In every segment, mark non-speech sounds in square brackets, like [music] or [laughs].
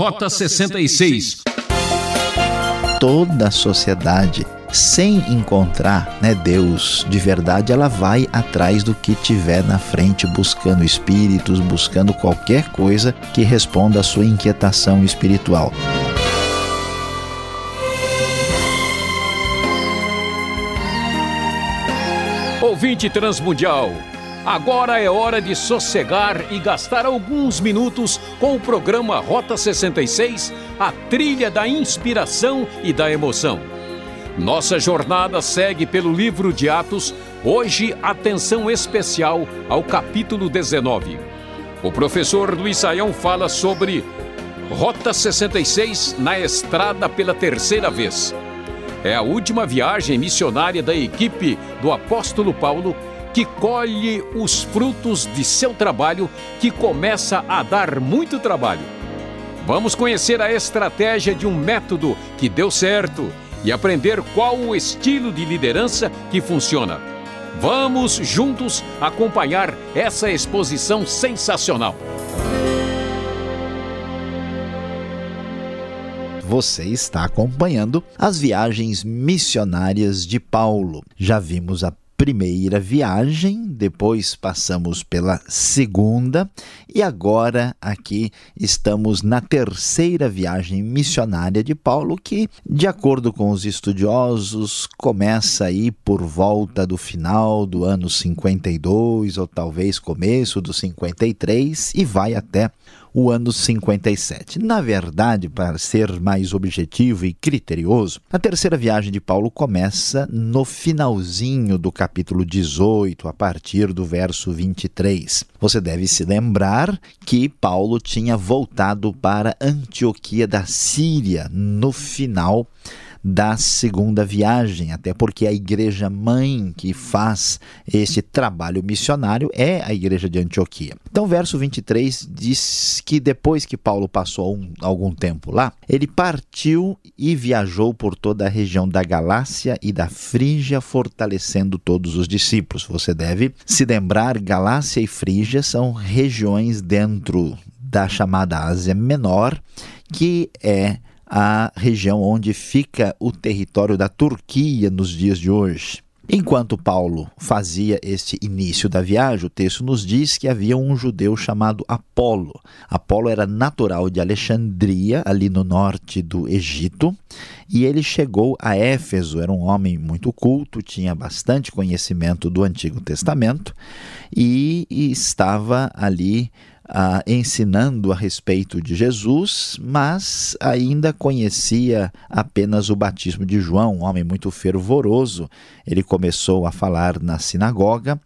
Rota 66. Toda a sociedade sem encontrar né, Deus de verdade, ela vai atrás do que tiver na frente, buscando espíritos, buscando qualquer coisa que responda à sua inquietação espiritual. Ouvinte Transmundial, agora é hora de sossegar e gastar alguns minutos com o programa Rota 66, a trilha da inspiração e da emoção. Nossa jornada segue pelo livro de Atos, hoje atenção especial ao capítulo 19. O professor Luiz Saião fala sobre Rota 66 na estrada pela terceira vez. É a última viagem missionária da equipe do apóstolo Paulo que colhe os frutos de seu trabalho que começa a dar muito trabalho. Vamos conhecer a estratégia de um método que deu certo e aprender qual o estilo de liderança que funciona. Vamos juntos acompanhar essa exposição sensacional. Você está acompanhando as viagens missionárias de Paulo. Já vimos a primeira viagem, depois passamos pela segunda e agora aqui estamos na terceira viagem missionária de Paulo, que, de acordo com os estudiosos, começa aí por volta do final do ano 52 ou talvez começo do 53 e vai até o ano 57. Na verdade, para ser mais objetivo e criterioso, a terceira viagem de Paulo começa no finalzinho do capítulo 18, a partir do verso 23. Você deve se lembrar que Paulo tinha voltado para Antioquia da Síria no final da segunda viagem, até porque a igreja mãe que faz este trabalho missionário é a igreja de Antioquia. Então, verso 23 diz que depois que Paulo passou um, algum tempo lá, ele partiu e viajou por toda a região da Galácia e da Frígia, fortalecendo todos os discípulos. Você deve se lembrar, Galácia e Frígia são regiões dentro da chamada Ásia Menor, que é a região onde fica o território da Turquia nos dias de hoje. Enquanto Paulo fazia este início da viagem, o texto nos diz que havia um judeu chamado Apolo. Apolo era natural de Alexandria, ali no norte do Egito, e ele chegou a Éfeso. Era um homem muito culto, tinha bastante conhecimento do Antigo Testamento e, e estava ali ah, ensinando a respeito de Jesus, mas ainda conhecia apenas o batismo de João, um homem muito fervoroso. Ele começou a falar na sinagoga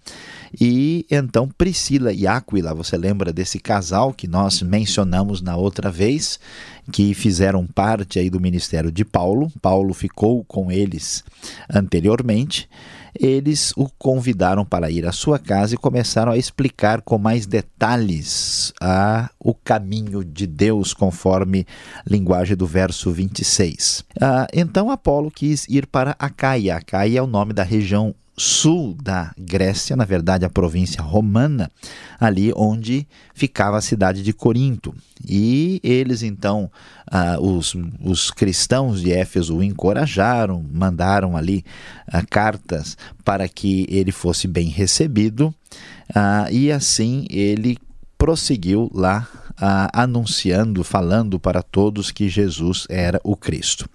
e então Priscila e Áquila, você lembra desse casal que nós mencionamos na outra vez, que fizeram parte aí do ministério de Paulo. Paulo ficou com eles anteriormente eles o convidaram para ir à sua casa e começaram a explicar com mais detalhes a, o caminho de Deus, conforme linguagem do verso 26. Ah, então Apolo quis ir para Acaia. Acaia é o nome da região sul da Grécia, na verdade a província romana, ali onde ficava a cidade de Corinto. E eles então, ah, os, os cristãos de Éfeso o encorajaram, mandaram ali ah, cartas para que ele fosse bem recebido, ah, e assim ele prosseguiu lá ah, anunciando, falando para todos que Jesus era o Cristo.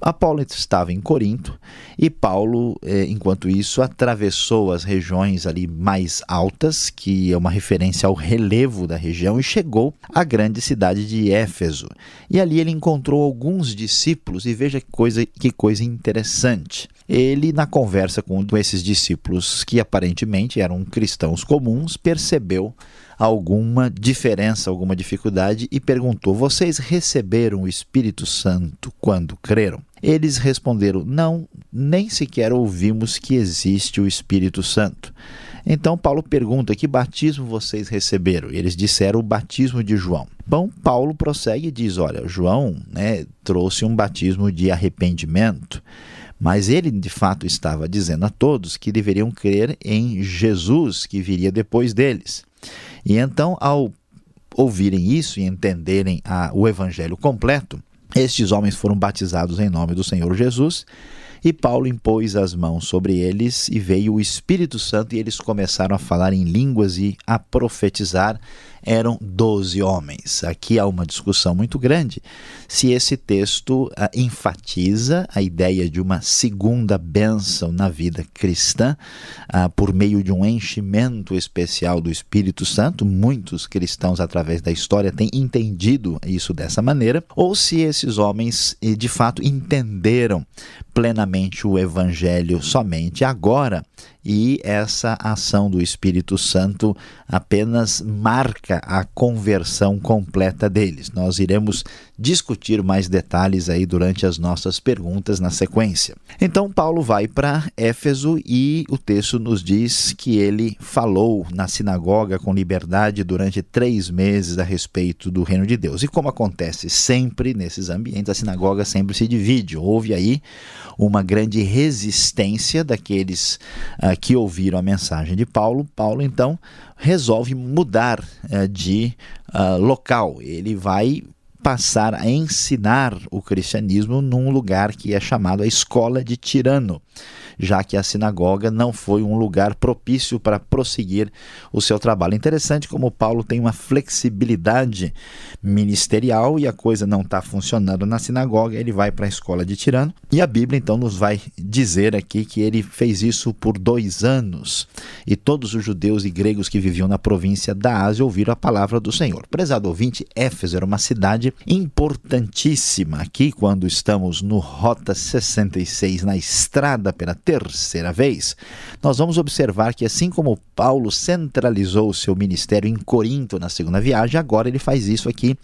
Apolo estava em Corinto e Paulo, eh, enquanto isso, atravessou as regiões ali mais altas, que é uma referência ao relevo da região, e chegou à grande cidade de Éfeso. E ali ele encontrou alguns discípulos e veja que coisa, que coisa interessante. Ele, na conversa com esses discípulos, que aparentemente eram cristãos comuns, percebeu alguma diferença, alguma dificuldade e perguntou: Vocês receberam o Espírito Santo quando creram? Eles responderam: Não, nem sequer ouvimos que existe o Espírito Santo. Então Paulo pergunta: Que batismo vocês receberam? Eles disseram o batismo de João. Bom, Paulo prossegue e diz: Olha, João né, trouxe um batismo de arrependimento. Mas ele de fato estava dizendo a todos que deveriam crer em Jesus que viria depois deles. E então, ao ouvirem isso e entenderem a, o evangelho completo, estes homens foram batizados em nome do Senhor Jesus e Paulo impôs as mãos sobre eles e veio o Espírito Santo e eles começaram a falar em línguas e a profetizar eram doze homens. Aqui há uma discussão muito grande se esse texto uh, enfatiza a ideia de uma segunda bênção na vida cristã uh, por meio de um enchimento especial do Espírito Santo. Muitos cristãos, através da história, têm entendido isso dessa maneira, ou se esses homens eh, de fato entenderam plenamente o Evangelho somente agora e essa ação do Espírito Santo apenas marca a conversão completa deles. Nós iremos discutir mais detalhes aí durante as nossas perguntas na sequência. Então Paulo vai para Éfeso e o texto nos diz que ele falou na sinagoga com liberdade durante três meses a respeito do reino de Deus. E como acontece sempre nesses ambientes, a sinagoga sempre se divide. Houve aí uma grande resistência daqueles uh, que ouviram a mensagem de Paulo. Paulo então resolve mudar uh, de uh, local. Ele vai passar a ensinar o cristianismo num lugar que é chamado a escola de Tirano já que a sinagoga não foi um lugar propício para prosseguir o seu trabalho. Interessante como Paulo tem uma flexibilidade ministerial e a coisa não está funcionando na sinagoga, ele vai para a escola de Tirano. E a Bíblia então nos vai dizer aqui que ele fez isso por dois anos. E todos os judeus e gregos que viviam na província da Ásia ouviram a palavra do Senhor. Prezado ouvinte, Éfeso era uma cidade importantíssima. Aqui, quando estamos no Rota 66, na estrada pela terceira vez, nós vamos observar que, assim como Paulo centralizou o seu ministério em Corinto na segunda viagem, agora ele faz isso aqui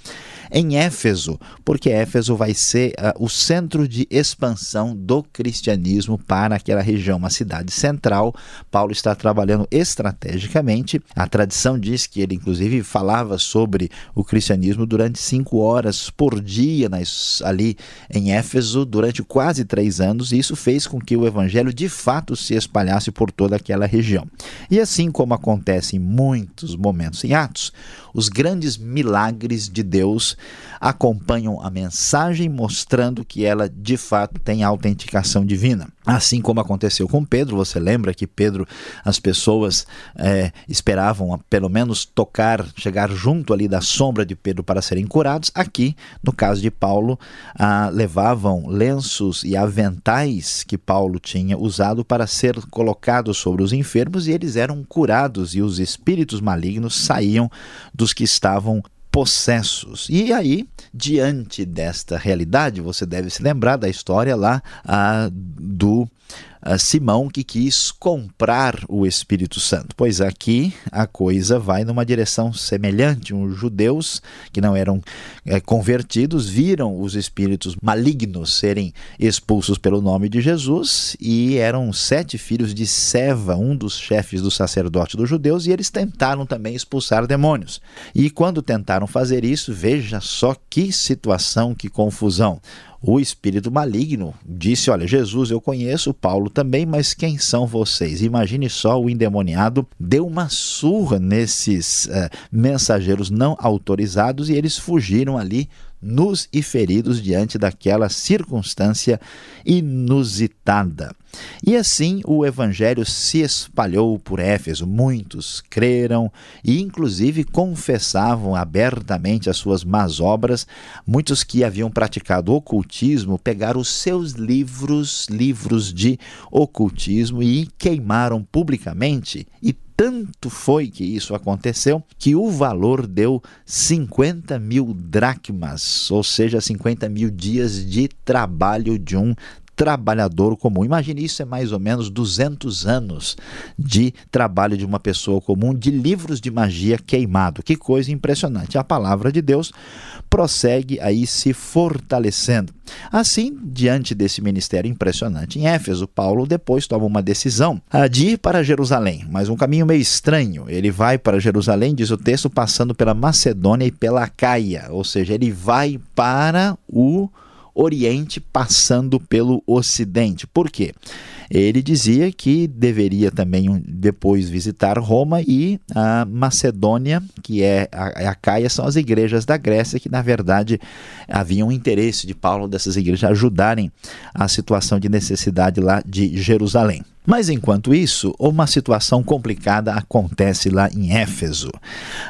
em Éfeso, porque Éfeso vai ser uh, o centro de expansão do cristianismo para aquela região, uma cidade central. Paulo está trabalhando estrategicamente. A tradição diz que ele, inclusive, falava sobre o cristianismo durante cinco horas por dia nas, ali em Éfeso durante quase três anos, e isso fez com que o evangelho de fato se espalhasse por toda aquela região. E assim como acontece em muitos momentos em Atos, os grandes milagres de Deus acompanham a mensagem, mostrando que ela de fato tem autenticação divina. Assim como aconteceu com Pedro, você lembra que Pedro, as pessoas é, esperavam pelo menos tocar, chegar junto ali da sombra de Pedro para serem curados. Aqui, no caso de Paulo, ah, levavam lenços e aventais que Paulo tinha usado para ser colocados sobre os enfermos e eles eram curados e os espíritos malignos saíam dos que estavam possessos. E aí, diante desta realidade, você deve se lembrar da história lá ah, do Simão que quis comprar o Espírito Santo. Pois aqui a coisa vai numa direção semelhante. Os judeus que não eram é, convertidos viram os espíritos malignos serem expulsos pelo nome de Jesus e eram sete filhos de Seva, um dos chefes do sacerdote dos judeus, e eles tentaram também expulsar demônios. E quando tentaram fazer isso, veja só que situação, que confusão o espírito maligno disse: Olha, Jesus eu conheço, Paulo também, mas quem são vocês? Imagine só o endemoniado deu uma surra nesses uh, mensageiros não autorizados e eles fugiram ali nus e feridos diante daquela circunstância inusitada. E assim o evangelho se espalhou por Éfeso. Muitos creram e, inclusive, confessavam abertamente as suas más obras. Muitos que haviam praticado ocultismo pegaram os seus livros, livros de ocultismo, e queimaram publicamente e tanto foi que isso aconteceu que o valor deu 50 mil dracmas, ou seja, 50 mil dias de trabalho de um trabalhador comum. Imagine isso é mais ou menos 200 anos de trabalho de uma pessoa comum, de livros de magia queimado. Que coisa impressionante. A palavra de Deus prossegue aí se fortalecendo. Assim, diante desse ministério impressionante em Éfeso, Paulo depois toma uma decisão de ir para Jerusalém, mas um caminho meio estranho. Ele vai para Jerusalém, diz o texto, passando pela Macedônia e pela Caia, ou seja, ele vai para o Oriente passando pelo Ocidente. Por quê? Ele dizia que deveria também depois visitar Roma e a Macedônia, que é a, a Caia, são as igrejas da Grécia, que na verdade havia um interesse de Paulo dessas igrejas ajudarem a situação de necessidade lá de Jerusalém. Mas enquanto isso, uma situação complicada acontece lá em Éfeso.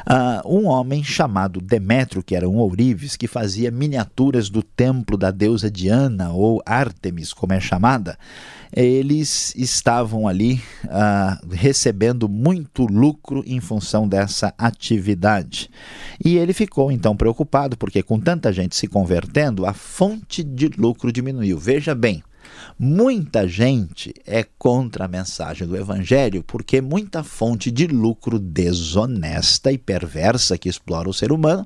Uh, um homem chamado Demétrio, que era um ourives, que fazia miniaturas do templo da deusa Diana, ou Ártemis, como é chamada, eles estavam ali uh, recebendo muito lucro em função dessa atividade. E ele ficou então preocupado, porque com tanta gente se convertendo, a fonte de lucro diminuiu. Veja bem, Muita gente é contra a mensagem do Evangelho porque muita fonte de lucro desonesta e perversa que explora o ser humano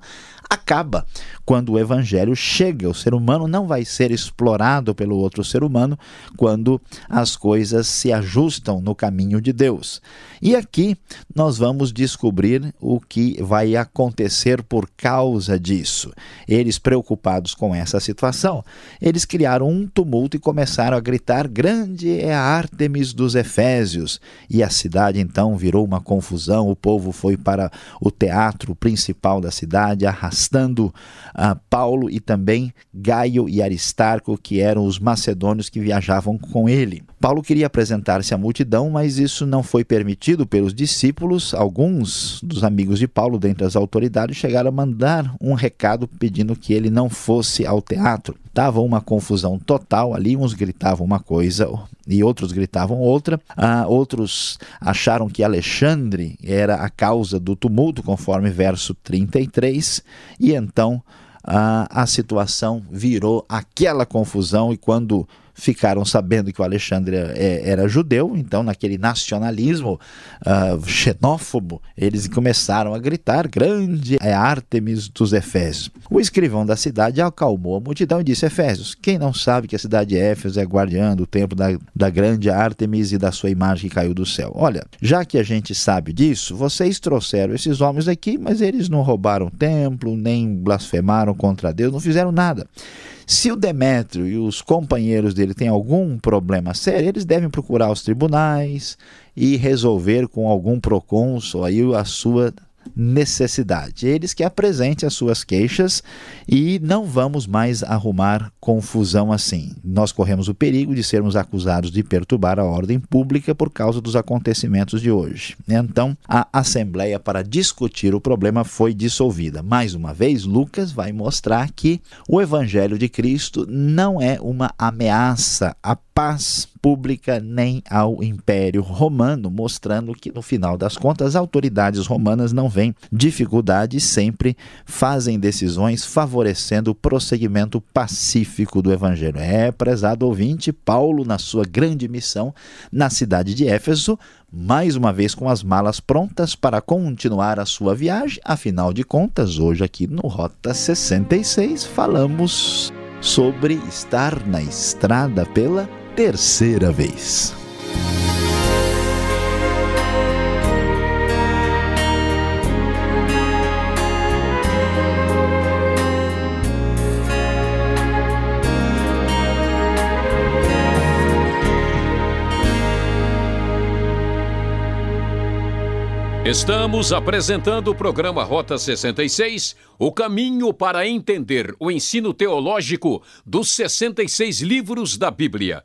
acaba quando o evangelho chega. O ser humano não vai ser explorado pelo outro ser humano quando as coisas se ajustam no caminho de Deus. E aqui nós vamos descobrir o que vai acontecer por causa disso. Eles preocupados com essa situação, eles criaram um tumulto e começaram a gritar: "Grande é a Ártemis dos Efésios!" E a cidade então virou uma confusão. O povo foi para o teatro principal da cidade, arrastando arrastando uh, Paulo e também Gaio e Aristarco, que eram os macedônios que viajavam com ele. Paulo queria apresentar-se à multidão, mas isso não foi permitido pelos discípulos. Alguns dos amigos de Paulo, dentre as autoridades, chegaram a mandar um recado pedindo que ele não fosse ao teatro. Estava uma confusão total ali, uns gritavam uma coisa e outros gritavam outra. Ah, outros acharam que Alexandre era a causa do tumulto, conforme verso 33, e então ah, a situação virou aquela confusão, e quando ficaram sabendo que o Alexandre é, era judeu, então naquele nacionalismo uh, xenófobo, eles começaram a gritar: Grande é Ártemis dos Efésios. O escrivão da cidade acalmou a multidão e disse: Efésios, quem não sabe que a cidade de Éfeso é guardiã do templo da, da grande Ártemis e da sua imagem que caiu do céu? Olha, já que a gente sabe disso, vocês trouxeram esses homens aqui, mas eles não roubaram o templo, nem blasfemaram contra Deus, não fizeram nada. Se o Demétrio e os companheiros dele têm algum problema sério, eles devem procurar os tribunais e resolver com algum procônsul aí a sua necessidade. Eles que apresentem as suas queixas e não vamos mais arrumar confusão assim. Nós corremos o perigo de sermos acusados de perturbar a ordem pública por causa dos acontecimentos de hoje. Então, a assembleia para discutir o problema foi dissolvida. Mais uma vez, Lucas vai mostrar que o evangelho de Cristo não é uma ameaça à paz nem ao Império Romano, mostrando que no final das contas as autoridades romanas não veem dificuldades, sempre fazem decisões favorecendo o prosseguimento pacífico do evangelho. É, prezado ouvinte, Paulo na sua grande missão na cidade de Éfeso, mais uma vez com as malas prontas para continuar a sua viagem. Afinal de contas, hoje aqui no Rota 66 falamos sobre estar na estrada pela terceira vez. Estamos apresentando o programa Rota 66, o caminho para entender o ensino teológico dos 66 livros da Bíblia.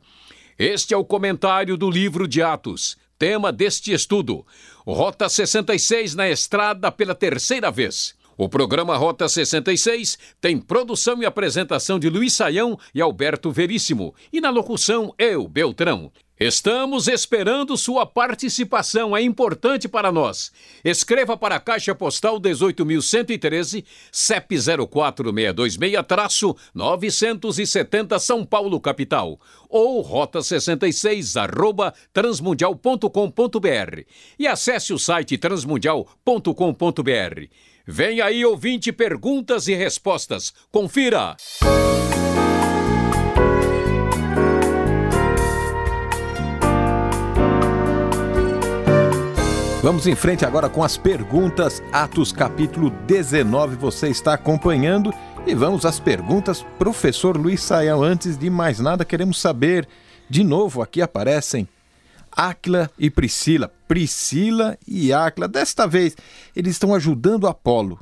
Este é o comentário do livro de Atos, tema deste estudo. Rota 66 na estrada pela terceira vez. O programa Rota 66 tem produção e apresentação de Luiz Saião e Alberto Veríssimo, e na locução eu, Beltrão. Estamos esperando sua participação, é importante para nós. Escreva para a Caixa Postal 18.113, CEP 04626-970 São Paulo, capital. Ou rota 66 arroba transmundial.com.br. E acesse o site transmundial.com.br. Vem aí, ouvinte, perguntas e respostas. Confira! Vamos em frente agora com as perguntas. Atos capítulo 19, você está acompanhando. E vamos às perguntas. Professor Luiz Saião, antes de mais nada, queremos saber de novo aqui aparecem Áquila e Priscila. Priscila e Áquila. Desta vez, eles estão ajudando Apolo.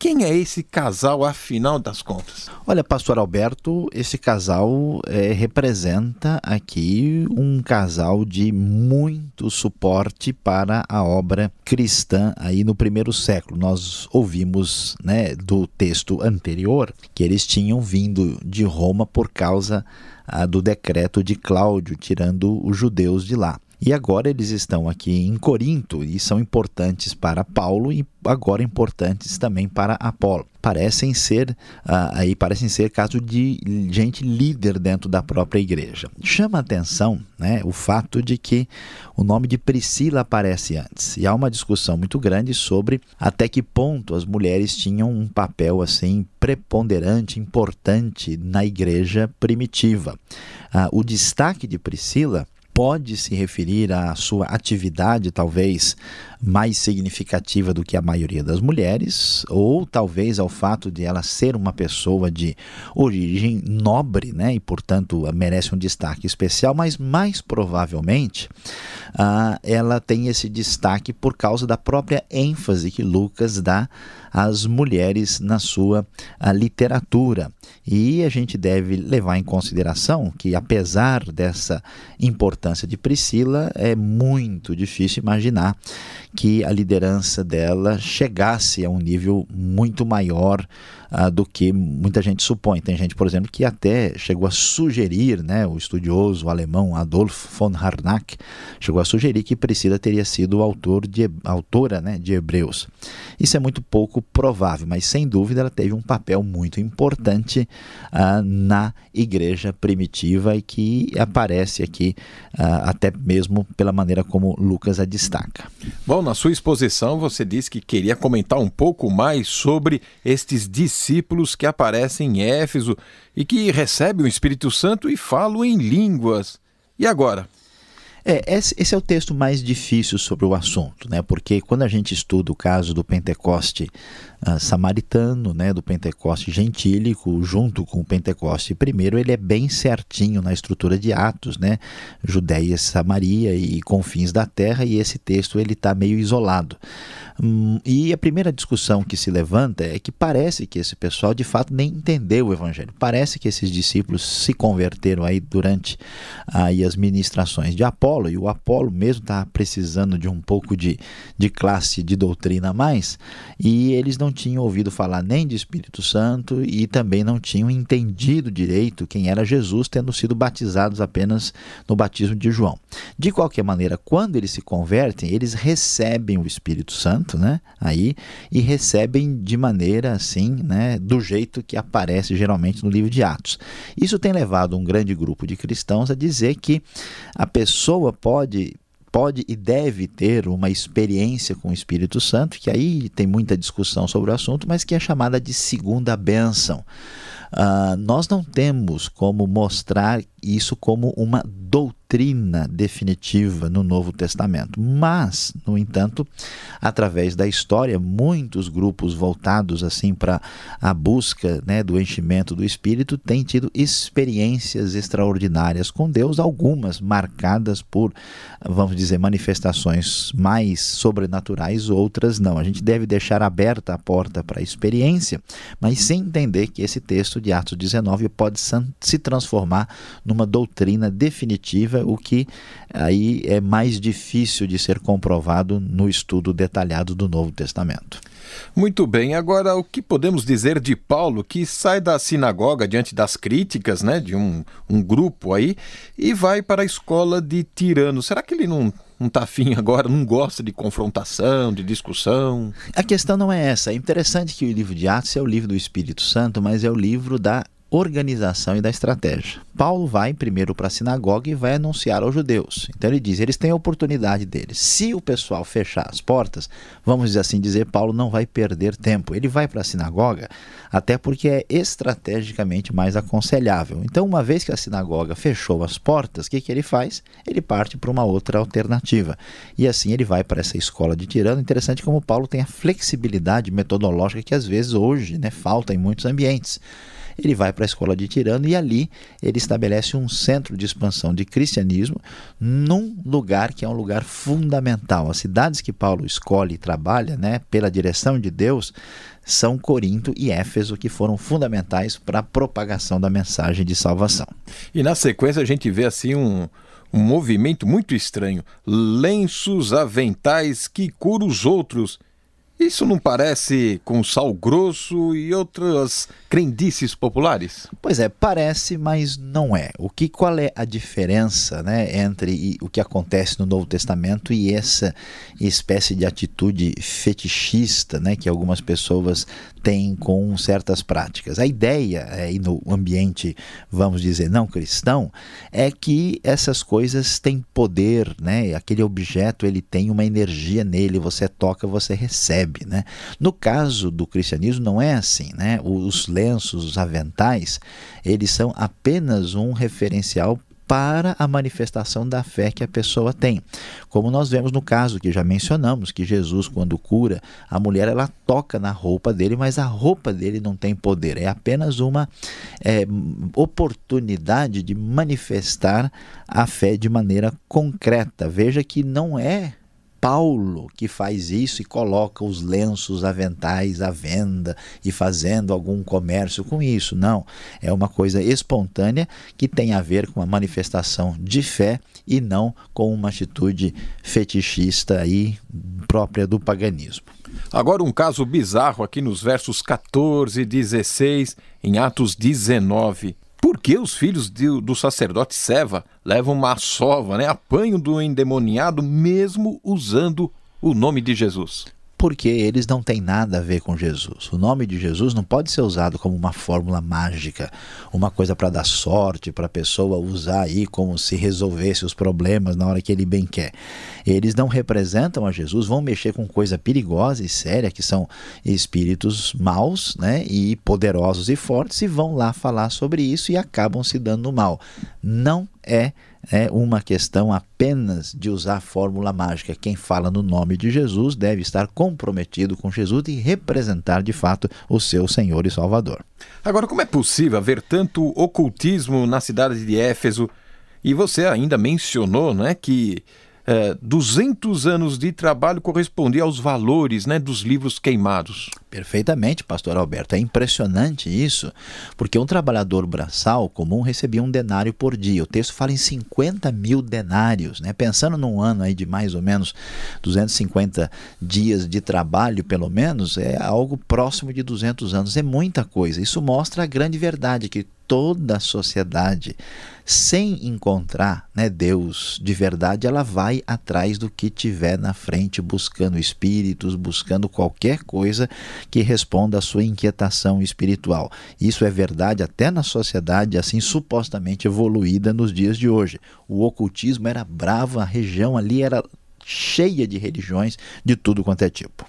Quem é esse casal, afinal das contas? Olha, pastor Alberto, esse casal é, representa aqui um casal de muito suporte para a obra cristã aí no primeiro século. Nós ouvimos né, do texto anterior que eles tinham vindo de Roma por causa ah, do decreto de Cláudio, tirando os judeus de lá. E agora eles estão aqui em Corinto e são importantes para Paulo e agora importantes também para Apolo. Parecem ser uh, aí parecem ser caso de gente líder dentro da própria igreja. Chama atenção, né, o fato de que o nome de Priscila aparece antes. E há uma discussão muito grande sobre até que ponto as mulheres tinham um papel assim preponderante, importante na igreja primitiva. Uh, o destaque de Priscila pode se referir à sua atividade, talvez mais significativa do que a maioria das mulheres, ou talvez ao fato de ela ser uma pessoa de origem nobre, né, e portanto merece um destaque especial, mas mais provavelmente ah, ela tem esse destaque por causa da própria ênfase que Lucas dá às mulheres na sua literatura. E a gente deve levar em consideração que, apesar dessa importância de Priscila, é muito difícil imaginar que a liderança dela chegasse a um nível muito maior uh, do que muita gente supõe. Tem gente, por exemplo, que até chegou a sugerir, né, o estudioso alemão Adolf von Harnack chegou a sugerir que Priscila teria sido autor de, autora né, de Hebreus. Isso é muito pouco provável, mas sem dúvida ela teve um papel muito importante uh, na igreja primitiva e que aparece aqui uh, até mesmo pela maneira como Lucas a destaca. Bom, na sua exposição você disse que queria comentar um pouco mais sobre estes discípulos discípulos que aparecem em Éfeso e que recebem o Espírito Santo e falam em línguas. E agora? É, esse é o texto mais difícil sobre o assunto, né? Porque quando a gente estuda o caso do Pentecoste uh, samaritano, né, do Pentecoste gentílico, junto com o Pentecoste primeiro, ele é bem certinho na estrutura de Atos, né? Judéia, Samaria e confins da terra, e esse texto ele está meio isolado. Hum, e a primeira discussão que se levanta é que parece que esse pessoal de fato nem entendeu o evangelho. Parece que esses discípulos se converteram aí durante aí as ministrações de Apolo, e o Apolo mesmo está precisando de um pouco de, de classe de doutrina a mais, e eles não tinham ouvido falar nem de Espírito Santo e também não tinham entendido direito quem era Jesus, tendo sido batizados apenas no batismo de João. De qualquer maneira, quando eles se convertem, eles recebem o Espírito Santo, né? Aí e recebem de maneira assim, né, do jeito que aparece geralmente no livro de Atos. Isso tem levado um grande grupo de cristãos a dizer que a pessoa pode pode e deve ter uma experiência com o Espírito Santo, que aí tem muita discussão sobre o assunto, mas que é chamada de segunda bênção. Uh, nós não temos como mostrar isso como uma doutrina definitiva no Novo Testamento. Mas, no entanto, através da história, muitos grupos voltados assim para a busca né, do enchimento do Espírito têm tido experiências extraordinárias com Deus, algumas marcadas por, vamos dizer, manifestações mais sobrenaturais, outras não. A gente deve deixar aberta a porta para a experiência, mas sem entender que esse texto de Atos 19 pode se transformar numa doutrina definitiva, o que aí é mais difícil de ser comprovado no estudo detalhado do Novo Testamento. Muito bem, agora o que podemos dizer de Paulo que sai da sinagoga diante das críticas né, de um, um grupo aí e vai para a escola de tirano? Será que ele não está afim [laughs] agora, não gosta de confrontação, de discussão. A questão não é essa. É interessante que o livro de Atos é o livro do Espírito Santo, mas é o livro da organização e da estratégia. Paulo vai primeiro para a sinagoga e vai anunciar aos judeus. Então ele diz: eles têm a oportunidade deles. Se o pessoal fechar as portas, vamos assim dizer, Paulo não vai perder tempo. Ele vai para a sinagoga, até porque é estrategicamente mais aconselhável. Então, uma vez que a sinagoga fechou as portas, o que, que ele faz? Ele parte para uma outra alternativa. E assim ele vai para essa escola de tirano. Interessante como Paulo tem a flexibilidade metodológica que às vezes hoje né, falta em muitos ambientes ele vai para a escola de Tirano e ali ele estabelece um centro de expansão de cristianismo num lugar que é um lugar fundamental. As cidades que Paulo escolhe e trabalha, né, pela direção de Deus, são Corinto e Éfeso, que foram fundamentais para a propagação da mensagem de salvação. E na sequência a gente vê assim um, um movimento muito estranho: lenços, aventais que curam os outros isso não parece com sal grosso e outras crendices populares? Pois é, parece, mas não é. O que qual é a diferença, né, entre o que acontece no Novo Testamento e essa espécie de atitude fetichista, né, que algumas pessoas têm com certas práticas? A ideia é, no ambiente, vamos dizer, não cristão, é que essas coisas têm poder, né? Aquele objeto ele tem uma energia nele, você toca, você recebe Né? No caso do cristianismo não é assim. Né? Os lenços, os aventais, eles são apenas um referencial para a manifestação da fé que a pessoa tem. Como nós vemos no caso que já mencionamos, que Jesus, quando cura a mulher, ela toca na roupa dele, mas a roupa dele não tem poder. É apenas uma é, oportunidade de manifestar a fé de maneira concreta. Veja que não é Paulo que faz isso e coloca os lenços aventais à venda e fazendo algum comércio com isso. Não, é uma coisa espontânea que tem a ver com a manifestação de fé e não com uma atitude fetichista aí própria do paganismo. Agora um caso bizarro aqui nos versos 14 e 16 em Atos 19. Por que os filhos de, do sacerdote Seva levam uma sova, né? apanho do endemoniado, mesmo usando o nome de Jesus? Porque eles não têm nada a ver com Jesus. O nome de Jesus não pode ser usado como uma fórmula mágica, uma coisa para dar sorte, para a pessoa usar aí como se resolvesse os problemas na hora que ele bem quer. Eles não representam a Jesus, vão mexer com coisa perigosa e séria, que são espíritos maus né, e poderosos e fortes, e vão lá falar sobre isso e acabam se dando mal. Não é é uma questão apenas de usar fórmula mágica. Quem fala no nome de Jesus deve estar comprometido com Jesus e representar de fato o seu Senhor e Salvador. Agora, como é possível haver tanto ocultismo na cidade de Éfeso? E você ainda mencionou né, que é, 200 anos de trabalho correspondia aos valores né, dos livros queimados. Perfeitamente, pastor Alberto. É impressionante isso, porque um trabalhador braçal comum recebia um denário por dia. O texto fala em 50 mil denários. Né? Pensando num ano aí de mais ou menos 250 dias de trabalho, pelo menos, é algo próximo de 200 anos. É muita coisa. Isso mostra a grande verdade que toda a sociedade, sem encontrar né, Deus de verdade, ela vai atrás do que tiver na frente, buscando espíritos, buscando qualquer coisa que responda à sua inquietação espiritual. Isso é verdade até na sociedade assim supostamente evoluída nos dias de hoje. O ocultismo era bravo, a região ali era cheia de religiões de tudo quanto é tipo.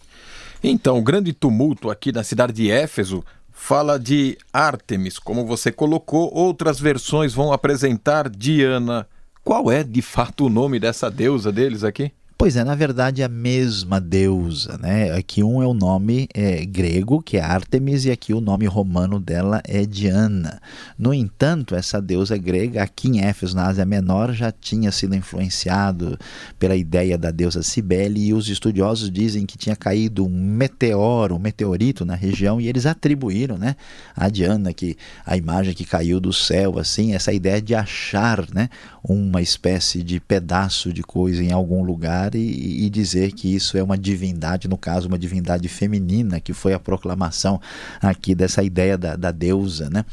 Então, o grande tumulto aqui na cidade de Éfeso fala de Ártemis, como você colocou, outras versões vão apresentar Diana. Qual é de fato o nome dessa deusa deles aqui? Pois é, na verdade, a mesma deusa, né? Aqui um é o nome é, grego, que é Ártemis, e aqui o nome romano dela é Diana. No entanto, essa deusa grega, aqui em Éfeso, na Ásia Menor, já tinha sido influenciado pela ideia da deusa Cibele, e os estudiosos dizem que tinha caído um meteoro, um meteorito na região, e eles atribuíram, né, a Diana, que a imagem que caiu do céu, assim, essa ideia de achar, né, uma espécie de pedaço de coisa em algum lugar e, e, dizer que isso é uma divindade, no caso, uma divindade feminina, que foi a proclamação aqui dessa ideia da, da deusa. Né?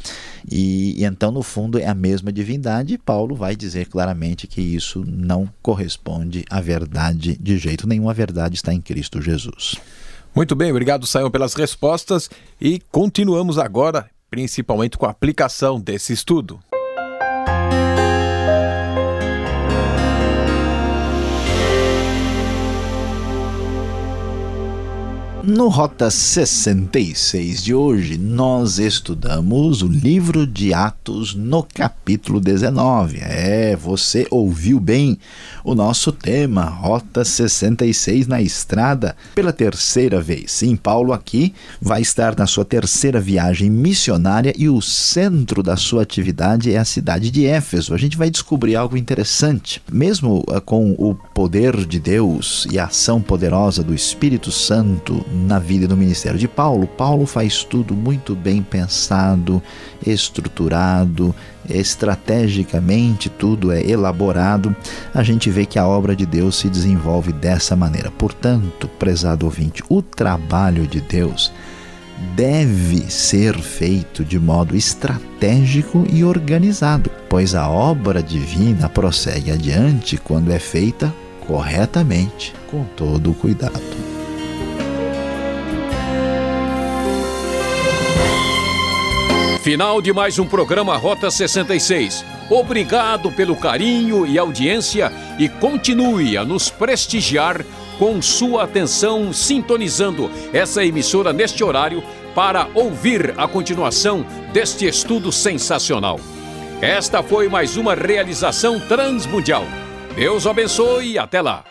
E, e então, no fundo, é a mesma divindade, e Paulo vai dizer claramente que isso não corresponde à verdade de jeito nenhum. A verdade está em Cristo Jesus. Muito bem, obrigado, Saião, pelas respostas e continuamos agora, principalmente com a aplicação desse estudo. No Rota 66 de hoje, nós estudamos o livro de Atos no capítulo 19. É, você ouviu bem o nosso tema, Rota 66 na estrada, pela terceira vez. Sim, Paulo aqui vai estar na sua terceira viagem missionária e o centro da sua atividade é a cidade de Éfeso. A gente vai descobrir algo interessante. Mesmo eh, com o poder de Deus e a ação poderosa do Espírito Santo na vida e no ministério de Paulo, Paulo faz tudo muito bem pensado, estruturado, estrategicamente tudo é elaborado. A gente vê que a obra de Deus se desenvolve dessa maneira. Portanto, prezado ouvinte, o trabalho de Deus deve ser feito de modo estratégico e organizado, pois a obra divina prossegue adiante quando é feita corretamente, com todo o cuidado. Final de mais um programa Rota 66. Obrigado pelo carinho e audiência e continue a nos prestigiar com sua atenção sintonizando essa emissora neste horário para ouvir a continuação deste estudo sensacional. Esta foi mais uma realização transmundial. Deus abençoe e até lá.